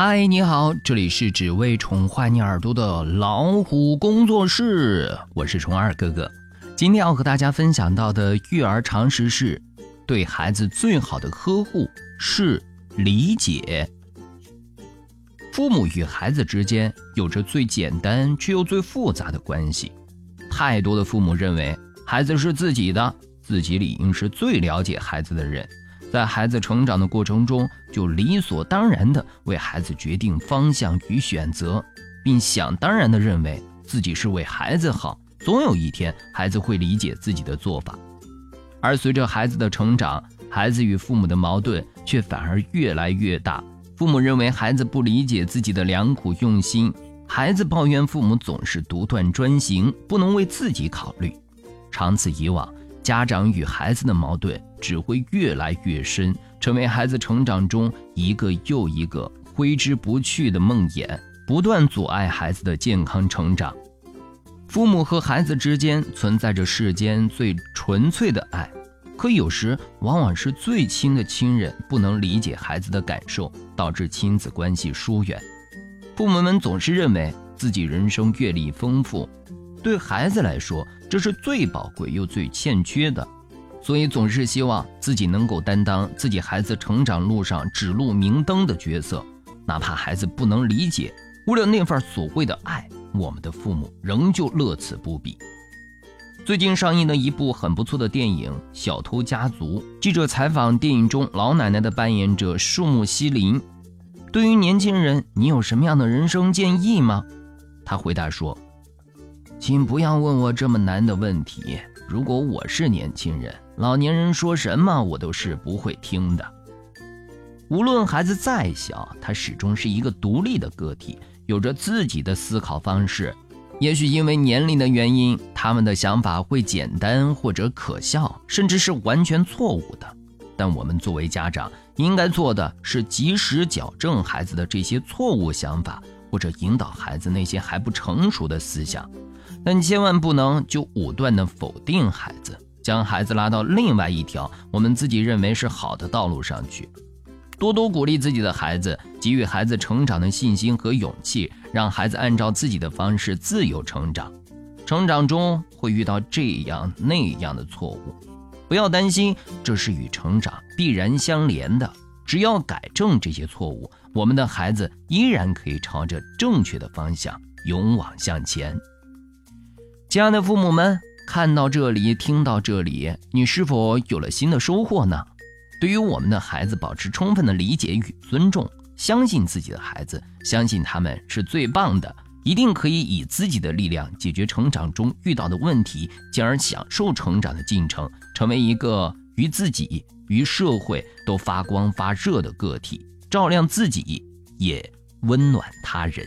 嗨，你好，这里是只为宠坏你耳朵的老虎工作室，我是虫二哥哥。今天要和大家分享到的育儿常识是：对孩子最好的呵护是理解。父母与孩子之间有着最简单却又最复杂的关系。太多的父母认为孩子是自己的，自己理应是最了解孩子的人。在孩子成长的过程中，就理所当然地为孩子决定方向与选择，并想当然地认为自己是为孩子好，总有一天孩子会理解自己的做法。而随着孩子的成长，孩子与父母的矛盾却反而越来越大。父母认为孩子不理解自己的良苦用心，孩子抱怨父母总是独断专行，不能为自己考虑。长此以往，家长与孩子的矛盾只会越来越深，成为孩子成长中一个又一个挥之不去的梦魇，不断阻碍孩子的健康成长。父母和孩子之间存在着世间最纯粹的爱，可有时往往是最亲的亲人不能理解孩子的感受，导致亲子关系疏远。父母们总是认为自己人生阅历丰富。对孩子来说，这是最宝贵又最欠缺的，所以总是希望自己能够担当自己孩子成长路上指路明灯的角色，哪怕孩子不能理解，为了那份所谓的爱，我们的父母仍旧乐此不疲。最近上映的一部很不错的电影《小偷家族》，记者采访电影中老奶奶的扮演者树木希林，对于年轻人，你有什么样的人生建议吗？他回答说。请不要问我这么难的问题。如果我是年轻人，老年人说什么我都是不会听的。无论孩子再小，他始终是一个独立的个体，有着自己的思考方式。也许因为年龄的原因，他们的想法会简单或者可笑，甚至是完全错误的。但我们作为家长，应该做的是及时矫正孩子的这些错误想法，或者引导孩子那些还不成熟的思想。但千万不能就武断地否定孩子，将孩子拉到另外一条我们自己认为是好的道路上去。多多鼓励自己的孩子，给予孩子成长的信心和勇气，让孩子按照自己的方式自由成长。成长中会遇到这样那样的错误，不要担心，这是与成长必然相连的。只要改正这些错误，我们的孩子依然可以朝着正确的方向勇往向前。亲爱的父母们，看到这里，听到这里，你是否有了新的收获呢？对于我们的孩子，保持充分的理解与尊重，相信自己的孩子，相信他们是最棒的，一定可以以自己的力量解决成长中遇到的问题，进而享受成长的进程，成为一个与自己、与社会都发光发热的个体，照亮自己，也温暖他人。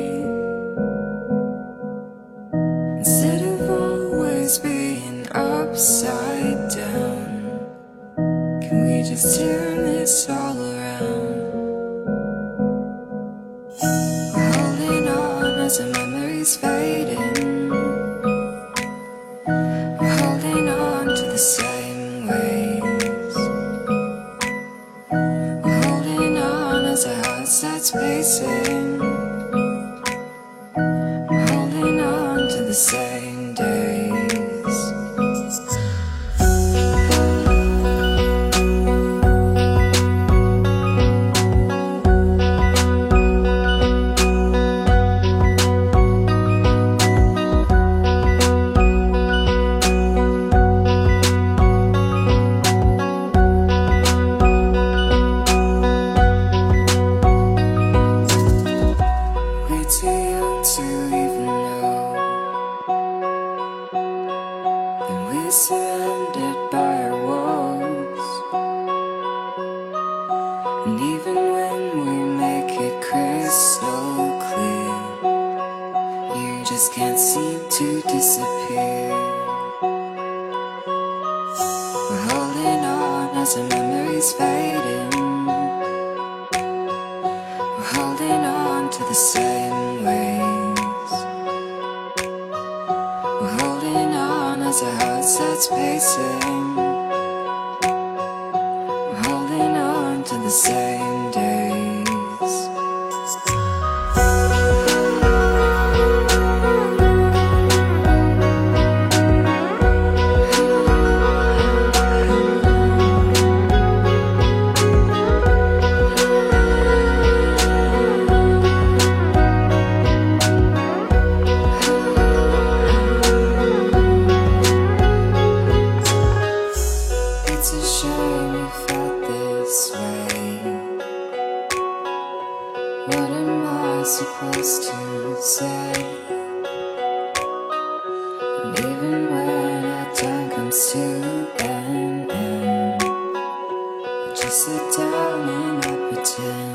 it's facing. surrounded by our walls. And even when we make it crystal clear You just can't seem to disappear. We're holding on as our memories fading We're holding on to the same sunsets pacing supposed to say? And even when our time comes to an end I just sit down and I pretend.